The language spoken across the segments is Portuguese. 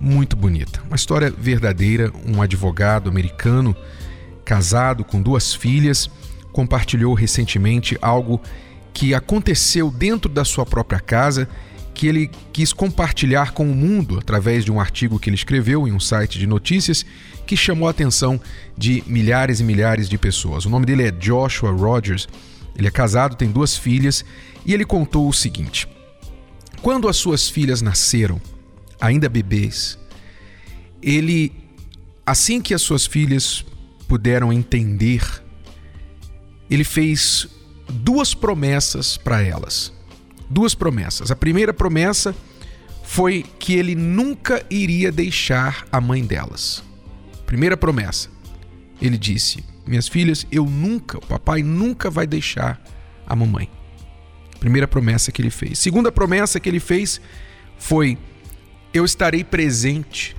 muito bonita, uma história verdadeira. Um advogado americano, casado com duas filhas, compartilhou recentemente algo que aconteceu dentro da sua própria casa que ele quis compartilhar com o mundo através de um artigo que ele escreveu em um site de notícias que chamou a atenção de milhares e milhares de pessoas. O nome dele é Joshua Rogers. Ele é casado, tem duas filhas e ele contou o seguinte: Quando as suas filhas nasceram, ainda bebês, ele, assim que as suas filhas puderam entender, ele fez duas promessas para elas duas promessas. A primeira promessa foi que ele nunca iria deixar a mãe delas. Primeira promessa. Ele disse: Minhas filhas, eu nunca, o papai nunca vai deixar a mamãe. Primeira promessa que ele fez. Segunda promessa que ele fez foi: Eu estarei presente.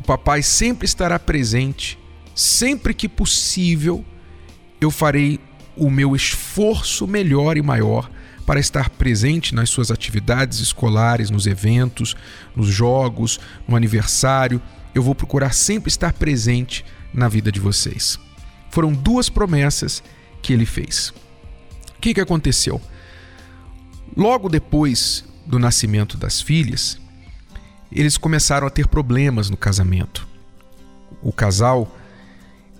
O papai sempre estará presente. Sempre que possível, eu farei o meu esforço melhor e maior para estar presente nas suas atividades escolares, nos eventos, nos jogos, no aniversário. Eu vou procurar sempre estar presente na vida de vocês. Foram duas promessas que ele fez. O que, que aconteceu? Logo depois do nascimento das filhas, eles começaram a ter problemas no casamento. O casal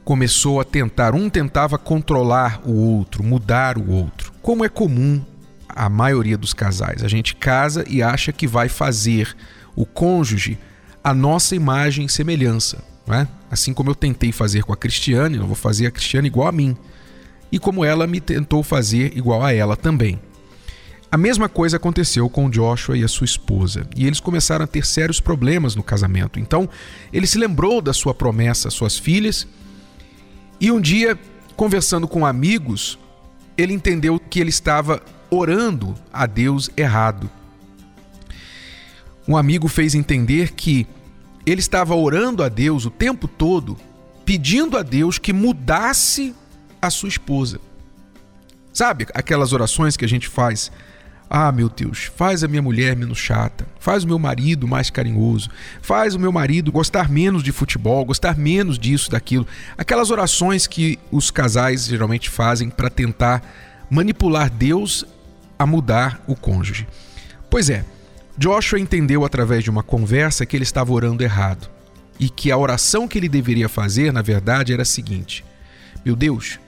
começou a tentar, um tentava controlar o outro, mudar o outro, como é comum a maioria dos casais. A gente casa e acha que vai fazer o cônjuge a nossa imagem e semelhança. Não é? Assim como eu tentei fazer com a Cristiane, eu vou fazer a Cristiane igual a mim. E como ela me tentou fazer igual a ela também. A mesma coisa aconteceu com Joshua e a sua esposa, e eles começaram a ter sérios problemas no casamento. Então, ele se lembrou da sua promessa às suas filhas, e um dia, conversando com amigos, ele entendeu que ele estava orando a Deus errado. Um amigo fez entender que ele estava orando a Deus o tempo todo, pedindo a Deus que mudasse a sua esposa. Sabe aquelas orações que a gente faz? Ah, meu Deus, faz a minha mulher menos chata, faz o meu marido mais carinhoso, faz o meu marido gostar menos de futebol, gostar menos disso, daquilo. Aquelas orações que os casais geralmente fazem para tentar manipular Deus a mudar o cônjuge. Pois é, Joshua entendeu através de uma conversa que ele estava orando errado e que a oração que ele deveria fazer, na verdade, era a seguinte: Meu Deus,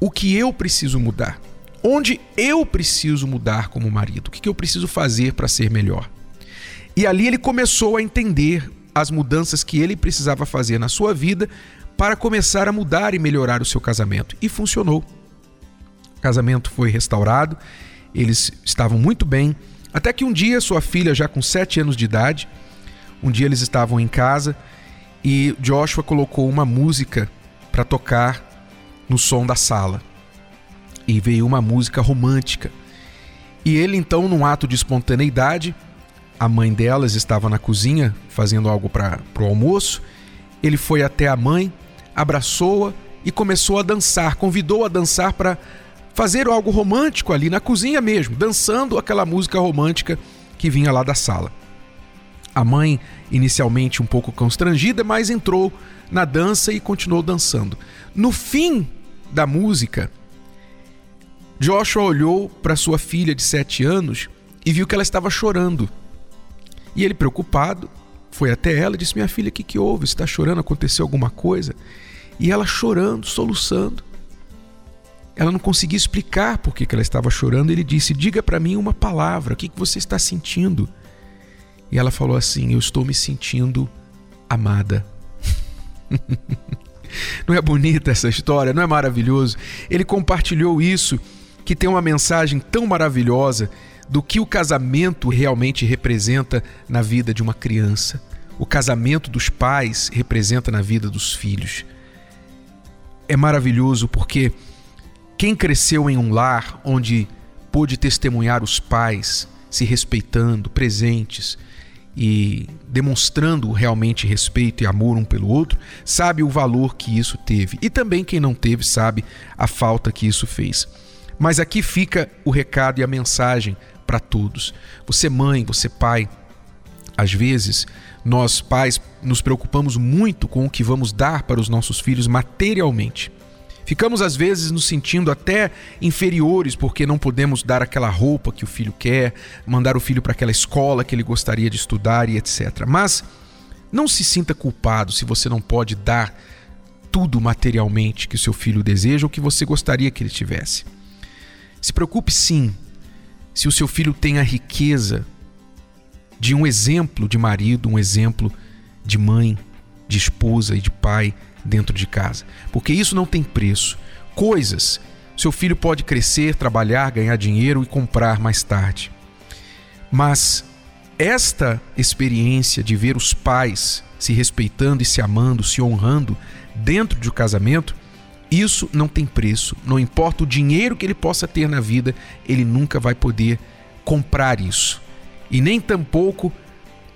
o que eu preciso mudar? Onde eu preciso mudar como marido? O que eu preciso fazer para ser melhor? E ali ele começou a entender as mudanças que ele precisava fazer na sua vida para começar a mudar e melhorar o seu casamento. E funcionou. O casamento foi restaurado eles estavam muito bem, até que um dia sua filha, já com sete anos de idade, um dia eles estavam em casa e Joshua colocou uma música para tocar no som da sala. E veio uma música romântica. E ele então, num ato de espontaneidade, a mãe delas estava na cozinha fazendo algo para o almoço. Ele foi até a mãe, abraçou-a e começou a dançar, convidou a dançar para fazer algo romântico ali na cozinha mesmo, dançando aquela música romântica que vinha lá da sala. A mãe, inicialmente um pouco constrangida, mas entrou na dança e continuou dançando. No fim da música, Joshua olhou para sua filha de sete anos e viu que ela estava chorando. E ele, preocupado, foi até ela e disse: Minha filha, o que, que houve? Você está chorando? Aconteceu alguma coisa? E ela chorando, soluçando ela não conseguia explicar por que, ela estava chorando. Ele disse: Diga para mim uma palavra, o que, que você está sentindo? E ela falou assim: Eu estou me sentindo amada. não é bonita essa história? Não é maravilhoso? Ele compartilhou isso, que tem uma mensagem tão maravilhosa do que o casamento realmente representa na vida de uma criança. o casamento dos pais representa na vida dos filhos. É maravilhoso porque quem cresceu em um lar onde pôde testemunhar os pais se respeitando, presentes e demonstrando realmente respeito e amor um pelo outro, sabe o valor que isso teve. E também quem não teve sabe a falta que isso fez. Mas aqui fica o recado e a mensagem para todos. Você, mãe, você, pai, às vezes nós, pais, nos preocupamos muito com o que vamos dar para os nossos filhos materialmente. Ficamos às vezes nos sentindo até inferiores porque não podemos dar aquela roupa que o filho quer, mandar o filho para aquela escola que ele gostaria de estudar e etc. Mas não se sinta culpado se você não pode dar tudo materialmente que o seu filho deseja ou que você gostaria que ele tivesse. Se preocupe sim se o seu filho tem a riqueza de um exemplo de marido, um exemplo de mãe, de esposa e de pai dentro de casa, porque isso não tem preço. Coisas, seu filho pode crescer, trabalhar, ganhar dinheiro e comprar mais tarde. Mas esta experiência de ver os pais se respeitando e se amando, se honrando dentro de um casamento, isso não tem preço. Não importa o dinheiro que ele possa ter na vida, ele nunca vai poder comprar isso. E nem tampouco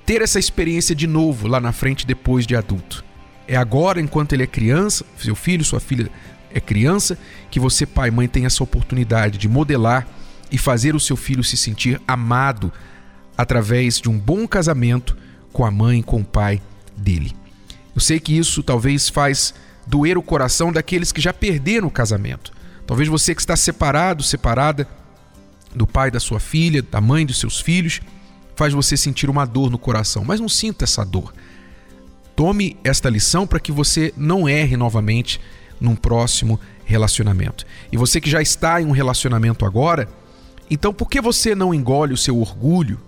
ter essa experiência de novo lá na frente depois de adulto. É agora, enquanto ele é criança, seu filho, sua filha é criança, que você, pai e mãe, tem essa oportunidade de modelar e fazer o seu filho se sentir amado através de um bom casamento com a mãe, com o pai dele. Eu sei que isso talvez faz doer o coração daqueles que já perderam o casamento. Talvez você que está separado, separada do pai da sua filha, da mãe dos seus filhos, faz você sentir uma dor no coração, mas não sinta essa dor. Tome esta lição para que você não erre novamente num próximo relacionamento. E você que já está em um relacionamento agora, então por que você não engole o seu orgulho,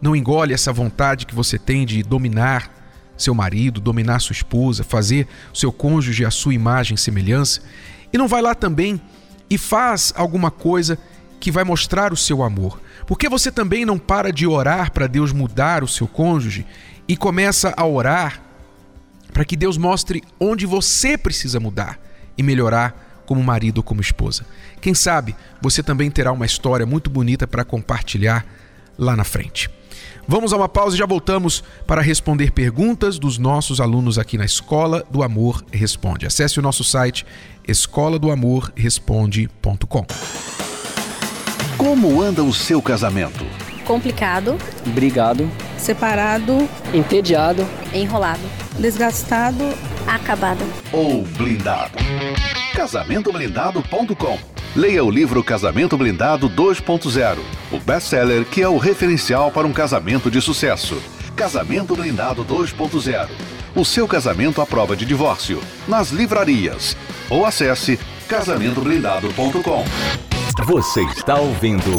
não engole essa vontade que você tem de dominar seu marido, dominar sua esposa, fazer seu cônjuge a sua imagem e semelhança, e não vai lá também e faz alguma coisa que vai mostrar o seu amor? Por que você também não para de orar para Deus mudar o seu cônjuge e começa a orar para que Deus mostre onde você precisa mudar e melhorar como marido ou como esposa. Quem sabe você também terá uma história muito bonita para compartilhar lá na frente. Vamos a uma pausa e já voltamos para responder perguntas dos nossos alunos aqui na Escola do Amor Responde. Acesse o nosso site escola do amor responde.com. Como anda o seu casamento? Complicado, brigado, separado, entediado, enrolado, desgastado, acabado ou blindado. Casamentoblindado.com Leia o livro Casamento Blindado 2.0, o best-seller que é o referencial para um casamento de sucesso. Casamento Blindado 2.0. O seu casamento à prova de divórcio. Nas livrarias. Ou acesse casamentoblindado.com. Você está ouvindo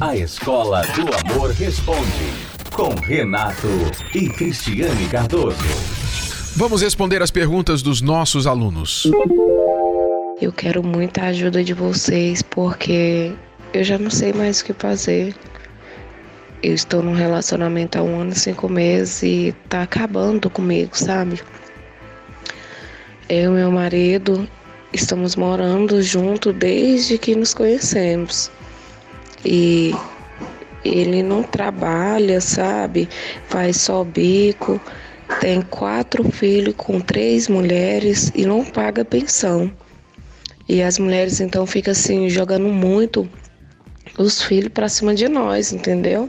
A Escola do Amor Responde com Renato e Cristiane Cardoso. Vamos responder as perguntas dos nossos alunos. Eu quero muita ajuda de vocês porque eu já não sei mais o que fazer. Eu estou num relacionamento há um ano e cinco meses e tá acabando comigo, sabe? Eu e meu marido estamos morando junto desde que nos conhecemos. E ele não trabalha, sabe? Faz só bico. Tem quatro filhos com três mulheres e não paga pensão. E as mulheres então ficam assim jogando muito os filhos para cima de nós, entendeu?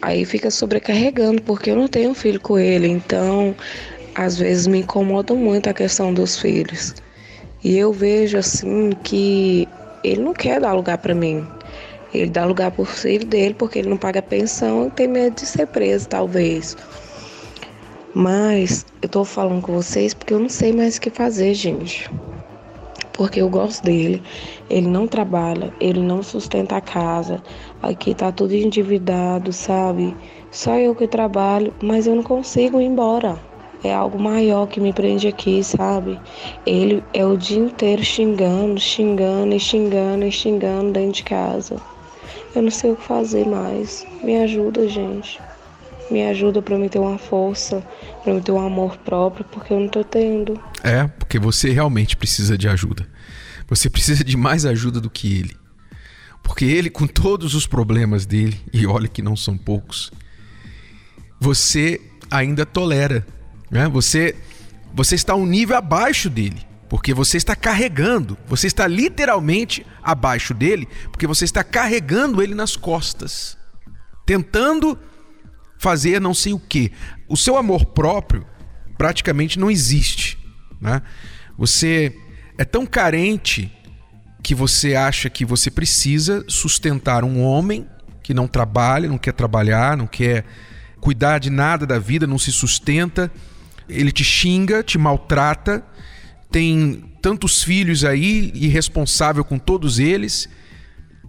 Aí fica sobrecarregando porque eu não tenho filho com ele, então às vezes me incomoda muito a questão dos filhos. E eu vejo assim que ele não quer dar lugar para mim. Ele dá lugar por filho dele porque ele não paga pensão e tem medo de ser preso, talvez. Mas eu tô falando com vocês porque eu não sei mais o que fazer, gente. Porque eu gosto dele. Ele não trabalha, ele não sustenta a casa. Aqui tá tudo endividado, sabe? Só eu que trabalho, mas eu não consigo ir embora é algo maior que me prende aqui, sabe? Ele é o dia inteiro xingando, xingando e xingando e xingando dentro de casa. Eu não sei o que fazer mais. Me ajuda, gente. Me ajuda para me ter uma força, para me ter um amor próprio, porque eu não tô tendo. É, porque você realmente precisa de ajuda. Você precisa de mais ajuda do que ele. Porque ele, com todos os problemas dele, e olha que não são poucos, você ainda tolera. Né? Você, você está um nível abaixo dele. Porque você está carregando, você está literalmente abaixo dele, porque você está carregando ele nas costas, tentando fazer não sei o que. O seu amor próprio praticamente não existe. Né? Você é tão carente que você acha que você precisa sustentar um homem que não trabalha, não quer trabalhar, não quer cuidar de nada da vida, não se sustenta, ele te xinga, te maltrata, tem tantos filhos aí, irresponsável com todos eles.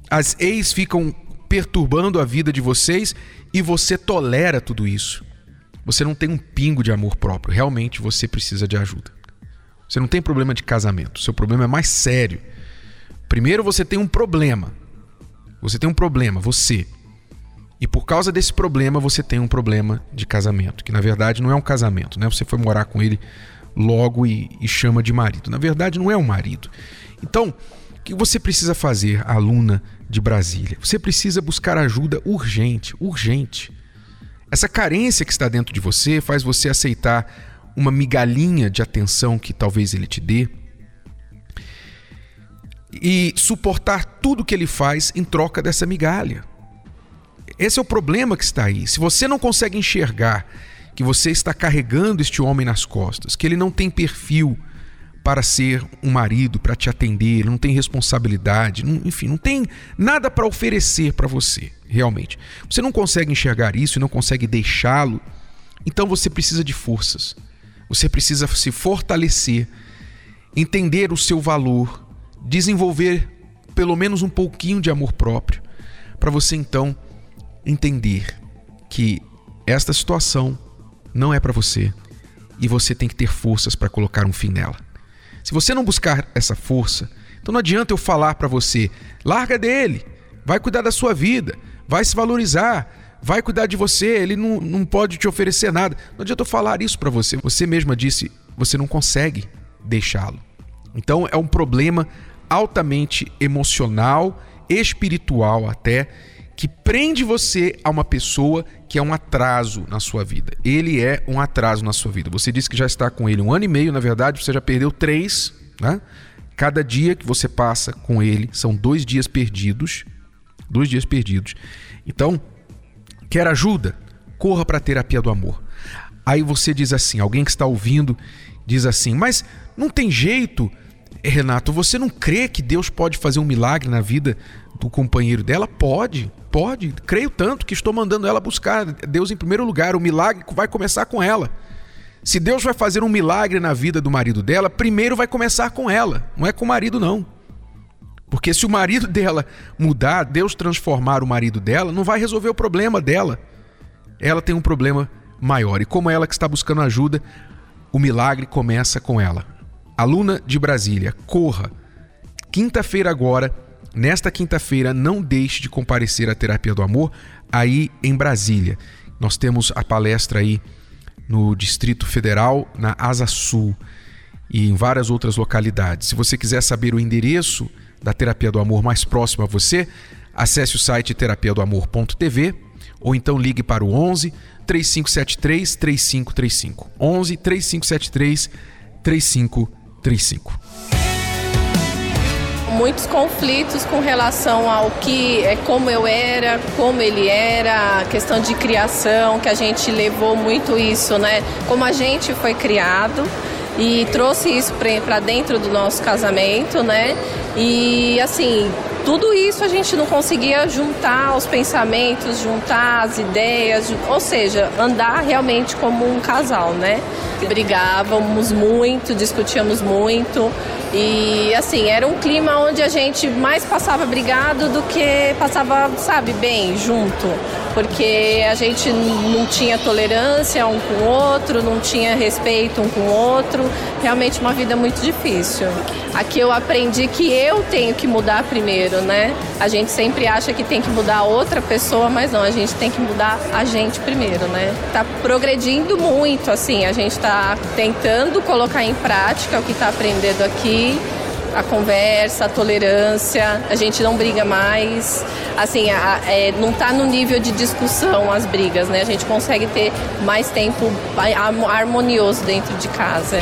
As ex ficam perturbando a vida de vocês e você tolera tudo isso. Você não tem um pingo de amor próprio. Realmente você precisa de ajuda. Você não tem problema de casamento. Seu problema é mais sério. Primeiro você tem um problema. Você tem um problema, você. E por causa desse problema você tem um problema de casamento, que na verdade não é um casamento, né? Você foi morar com ele logo e, e chama de marido. Na verdade não é um marido. Então, que você precisa fazer, aluna de Brasília? Você precisa buscar ajuda urgente, urgente. Essa carência que está dentro de você faz você aceitar uma migalhinha de atenção que talvez ele te dê e suportar tudo que ele faz em troca dessa migalha. Esse é o problema que está aí. Se você não consegue enxergar que você está carregando este homem nas costas, que ele não tem perfil para ser um marido, para te atender, não tem responsabilidade, não, enfim, não tem nada para oferecer para você, realmente. Você não consegue enxergar isso e não consegue deixá-lo, então você precisa de forças. Você precisa se fortalecer, entender o seu valor, desenvolver pelo menos um pouquinho de amor próprio, para você então entender que esta situação não é para você e você tem que ter forças para colocar um fim nela. Se você não buscar essa força, então não adianta eu falar para você, larga dele, vai cuidar da sua vida, vai se valorizar, vai cuidar de você, ele não, não pode te oferecer nada. Não adianta eu falar isso para você. Você mesma disse, você não consegue deixá-lo. Então é um problema altamente emocional, espiritual até, que prende você a uma pessoa que é um atraso na sua vida. Ele é um atraso na sua vida. Você disse que já está com ele um ano e meio, na verdade, você já perdeu três, né? Cada dia que você passa com ele são dois dias perdidos. Dois dias perdidos. Então, quer ajuda? Corra para a terapia do amor. Aí você diz assim: alguém que está ouvindo diz assim, mas não tem jeito, Renato, você não crê que Deus pode fazer um milagre na vida do companheiro dela? Pode, pode. Creio tanto que estou mandando ela buscar Deus em primeiro lugar. O milagre vai começar com ela. Se Deus vai fazer um milagre na vida do marido dela, primeiro vai começar com ela, não é com o marido, não. Porque se o marido dela mudar, Deus transformar o marido dela, não vai resolver o problema dela. Ela tem um problema maior. E como ela que está buscando ajuda, o milagre começa com ela. Aluna de Brasília, corra. Quinta-feira agora, Nesta quinta-feira, não deixe de comparecer à Terapia do Amor aí em Brasília. Nós temos a palestra aí no Distrito Federal, na Asa Sul e em várias outras localidades. Se você quiser saber o endereço da Terapia do Amor mais próximo a você, acesse o site terapia do amor.tv ou então ligue para o 11 3573 3535. 11 3573 3535 muitos conflitos com relação ao que é como eu era, como ele era, questão de criação, que a gente levou muito isso, né? Como a gente foi criado e trouxe isso para dentro do nosso casamento, né? E assim, tudo isso a gente não conseguia juntar os pensamentos, juntar as ideias, ou seja, andar realmente como um casal, né? Brigávamos muito, discutíamos muito E assim, era um clima onde a gente mais passava brigado do que passava, sabe, bem junto. Porque a gente não tinha tolerância um com o outro, não tinha respeito um com o outro. Realmente uma vida muito difícil. Aqui eu aprendi que eu tenho que mudar primeiro, né? A gente sempre acha que tem que mudar outra pessoa, mas não, a gente tem que mudar a gente primeiro, né? Tá progredindo muito, assim, a gente tá tentando colocar em prática o que tá aprendendo aqui a conversa, a tolerância, a gente não briga mais. Assim, a, é, não está no nível de discussão as brigas, né? A gente consegue ter mais tempo harmonioso dentro de casa.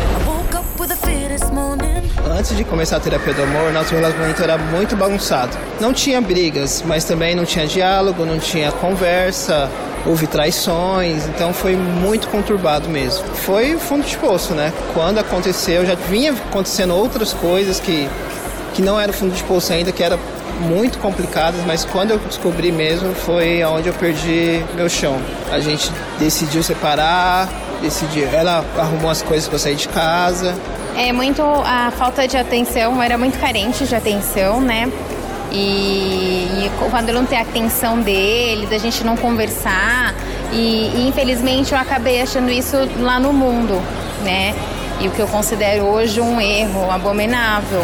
Antes de começar a terapia do amor, nosso relacionamento era muito bagunçado. Não tinha brigas, mas também não tinha diálogo, não tinha conversa, houve traições, então foi muito conturbado mesmo. Foi fundo de poço, né? Quando aconteceu, já vinha acontecendo outras coisas que, que não eram fundo de poço ainda, que eram muito complicadas, mas quando eu descobri mesmo foi onde eu perdi meu chão. A gente decidiu separar, decidiu, ela arrumou as coisas para sair de casa. É muito a falta de atenção, era muito carente de atenção, né? E, e, quando não tenho a atenção dele, da gente não conversar. E, e, infelizmente eu acabei achando isso lá no mundo, né? E o que eu considero hoje um erro abominável.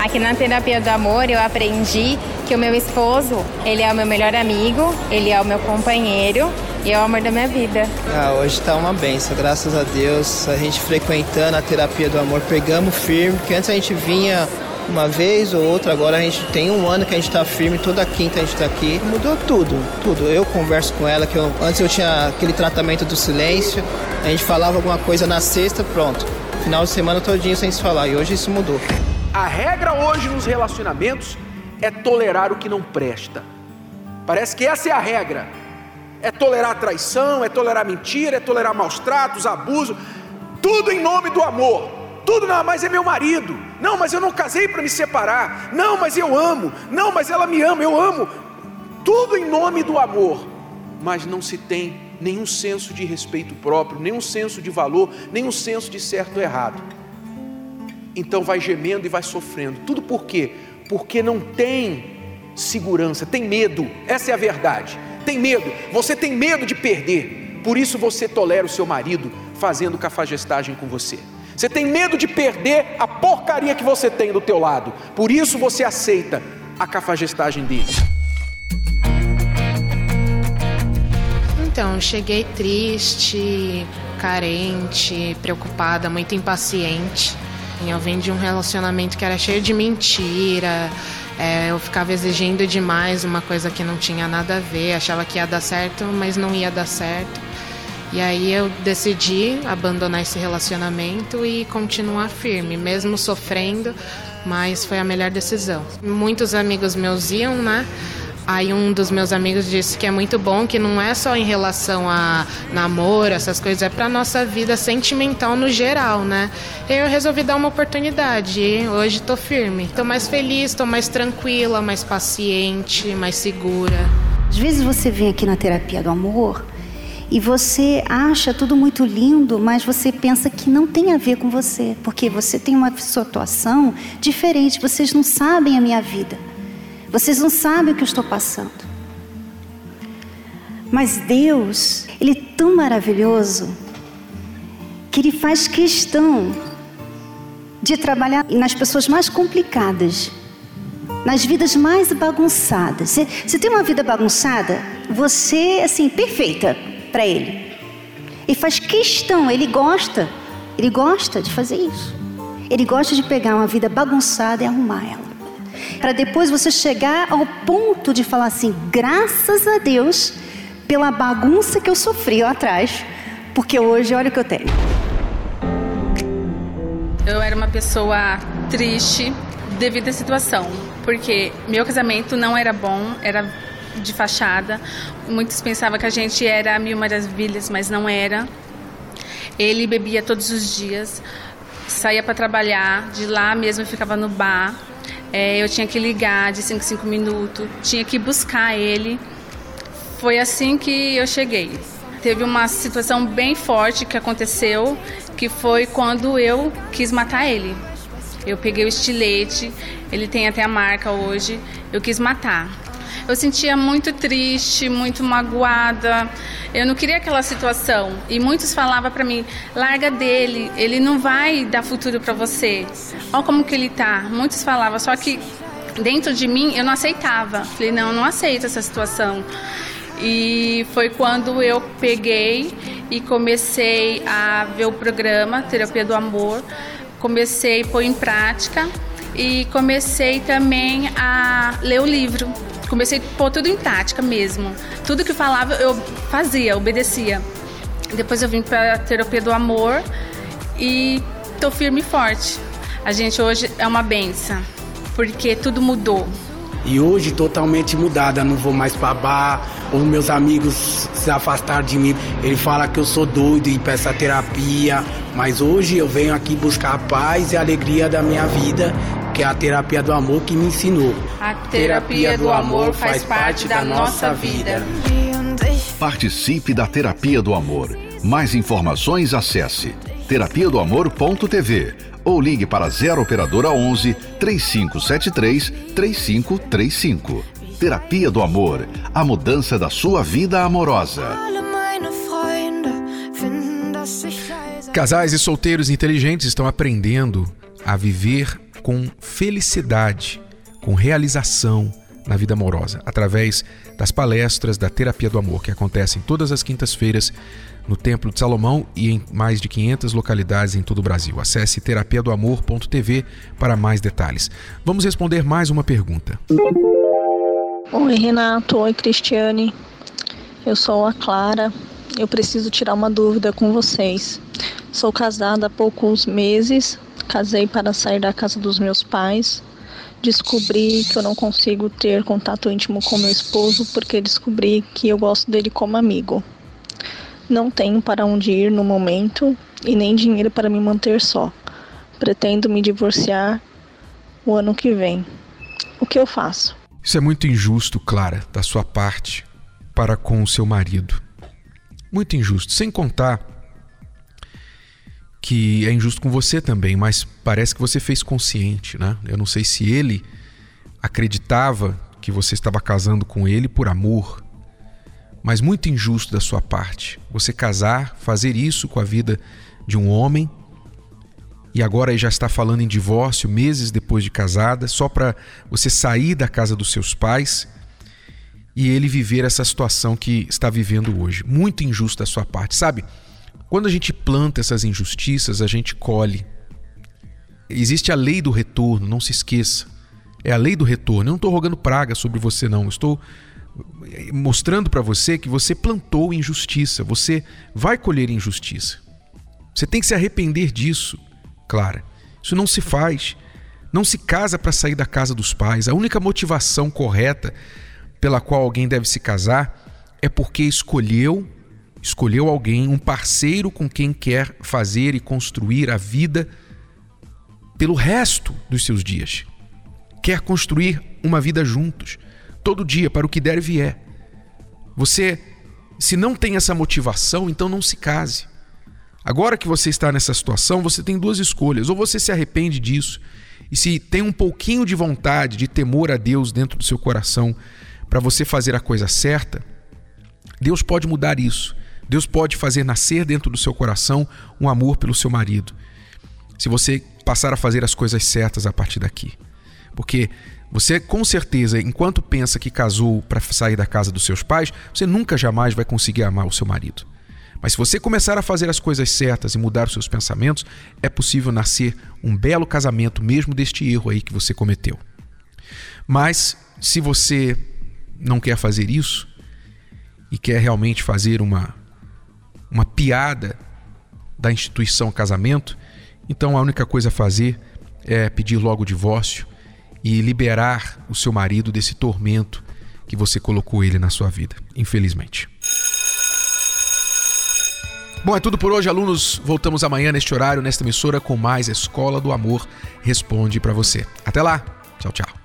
Aqui na terapia do amor eu aprendi que o meu esposo, ele é o meu melhor amigo, ele é o meu companheiro e é o amor da minha vida. Ah, hoje está uma benção, graças a Deus. A gente frequentando a terapia do amor, pegamos firme, porque antes a gente vinha uma vez ou outra, agora a gente tem um ano que a gente está firme, toda quinta a gente está aqui. Mudou tudo, tudo. Eu converso com ela, que eu, antes eu tinha aquele tratamento do silêncio, a gente falava alguma coisa na sexta, pronto. Final de semana todinho sem se falar, e hoje isso mudou. A regra hoje nos relacionamentos é tolerar o que não presta. Parece que essa é a regra. É tolerar traição, é tolerar mentira, é tolerar maus tratos, abuso, tudo em nome do amor. Tudo, não, mas é meu marido. Não, mas eu não casei para me separar. Não, mas eu amo. Não, mas ela me ama, eu amo. Tudo em nome do amor. Mas não se tem nenhum senso de respeito próprio, nenhum senso de valor, nenhum senso de certo ou errado. Então vai gemendo e vai sofrendo. Tudo por quê? Porque não tem segurança, tem medo. Essa é a verdade. Tem medo. Você tem medo de perder. Por isso você tolera o seu marido fazendo cafajestagem com você. Você tem medo de perder a porcaria que você tem do teu lado. Por isso você aceita a cafagestagem dele. Então, cheguei triste, carente, preocupada, muito impaciente. Eu vim de um relacionamento que era cheio de mentira. É, eu ficava exigindo demais uma coisa que não tinha nada a ver. Achava que ia dar certo, mas não ia dar certo. E aí eu decidi abandonar esse relacionamento e continuar firme, mesmo sofrendo, mas foi a melhor decisão. Muitos amigos meus iam, né? Aí um dos meus amigos disse que é muito bom, que não é só em relação a namoro, essas coisas, é para nossa vida sentimental no geral, né? Eu resolvi dar uma oportunidade e hoje estou firme. Estou mais feliz, estou mais tranquila, mais paciente, mais segura. Às vezes você vem aqui na terapia do amor e você acha tudo muito lindo, mas você pensa que não tem a ver com você, porque você tem uma situação diferente, vocês não sabem a minha vida, vocês não sabem o que eu estou passando. Mas Deus, Ele é tão maravilhoso que Ele faz questão de trabalhar nas pessoas mais complicadas, nas vidas mais bagunçadas. Você, você tem uma vida bagunçada, você, assim, perfeita, para ele. E faz questão, ele gosta, ele gosta de fazer isso. Ele gosta de pegar uma vida bagunçada e arrumar ela. Para depois você chegar ao ponto de falar assim: graças a Deus pela bagunça que eu sofri lá atrás, porque hoje olha o que eu tenho. Eu era uma pessoa triste devido à situação, porque meu casamento não era bom, era de fachada. Muitos pensavam que a gente era mil maravilhas, mas não era. Ele bebia todos os dias, saía para trabalhar, de lá mesmo ficava no bar. É, eu tinha que ligar de 5 em 5 minutos, tinha que buscar ele. Foi assim que eu cheguei. Teve uma situação bem forte que aconteceu, que foi quando eu quis matar ele. Eu peguei o estilete, ele tem até a marca hoje. Eu quis matar. Eu sentia muito triste, muito magoada. Eu não queria aquela situação. E muitos falavam para mim: larga dele, ele não vai dar futuro para você. Olha como que ele tá. Muitos falavam, só que dentro de mim eu não aceitava. Falei: não, não aceito essa situação. E foi quando eu peguei e comecei a ver o programa Terapia do Amor. Comecei a pôr em prática e comecei também a ler o livro. Comecei a pôr tudo em prática mesmo. Tudo que falava eu fazia, obedecia. Depois eu vim para a terapia do amor e tô firme e forte. A gente hoje é uma benção, porque tudo mudou. E hoje totalmente mudada, não vou mais para bar, os meus amigos se afastaram de mim. Ele fala que eu sou doido e peço a terapia, mas hoje eu venho aqui buscar a paz e a alegria da minha vida, que é a terapia do amor que me ensinou. A terapia do amor faz parte da nossa vida. Participe da Terapia do Amor. Mais informações acesse terapia do amor.tv ou ligue para 0 operadora 11 3573 3535. Terapia do Amor, a mudança da sua vida amorosa. Casais e solteiros inteligentes estão aprendendo a viver com felicidade, com realização na vida amorosa, através das palestras da Terapia do Amor, que acontecem todas as quintas-feiras no Templo de Salomão e em mais de 500 localidades em todo o Brasil. Acesse terapiadoamor.tv para mais detalhes. Vamos responder mais uma pergunta. Oi, Renato. Oi, Cristiane. Eu sou a Clara. Eu preciso tirar uma dúvida com vocês. Sou casada há poucos meses. Casei para sair da casa dos meus pais. Descobri que eu não consigo ter contato íntimo com meu esposo porque descobri que eu gosto dele como amigo. Não tenho para onde ir no momento e nem dinheiro para me manter só. Pretendo me divorciar o ano que vem. O que eu faço? Isso é muito injusto, Clara, da sua parte para com o seu marido. Muito injusto. Sem contar que é injusto com você também, mas parece que você fez consciente, né? Eu não sei se ele acreditava que você estava casando com ele por amor, mas muito injusto da sua parte. Você casar, fazer isso com a vida de um homem e agora já está falando em divórcio meses depois de casada, só para você sair da casa dos seus pais e ele viver essa situação que está vivendo hoje. Muito injusto da sua parte, sabe? Quando a gente planta essas injustiças, a gente colhe. Existe a lei do retorno, não se esqueça. É a lei do retorno. Eu não estou rogando praga sobre você, não. Eu estou mostrando para você que você plantou injustiça, você vai colher injustiça. Você tem que se arrepender disso, Clara. Isso não se faz. Não se casa para sair da casa dos pais. A única motivação correta pela qual alguém deve se casar é porque escolheu, escolheu alguém, um parceiro com quem quer fazer e construir a vida pelo resto dos seus dias. Quer construir uma vida juntos todo dia para o que der e vier. Você, se não tem essa motivação, então não se case. Agora que você está nessa situação, você tem duas escolhas: ou você se arrepende disso, e se tem um pouquinho de vontade, de temor a Deus dentro do seu coração, para você fazer a coisa certa, Deus pode mudar isso. Deus pode fazer nascer dentro do seu coração um amor pelo seu marido. Se você passar a fazer as coisas certas a partir daqui. Porque você, com certeza, enquanto pensa que casou para sair da casa dos seus pais, você nunca jamais vai conseguir amar o seu marido. Mas se você começar a fazer as coisas certas e mudar os seus pensamentos, é possível nascer um belo casamento mesmo deste erro aí que você cometeu. Mas se você não quer fazer isso e quer realmente fazer uma uma piada da instituição casamento, então a única coisa a fazer é pedir logo o divórcio e liberar o seu marido desse tormento que você colocou ele na sua vida, infelizmente. Bom, é tudo por hoje, alunos. Voltamos amanhã neste horário, nesta emissora, com mais Escola do Amor Responde para você. Até lá. Tchau, tchau.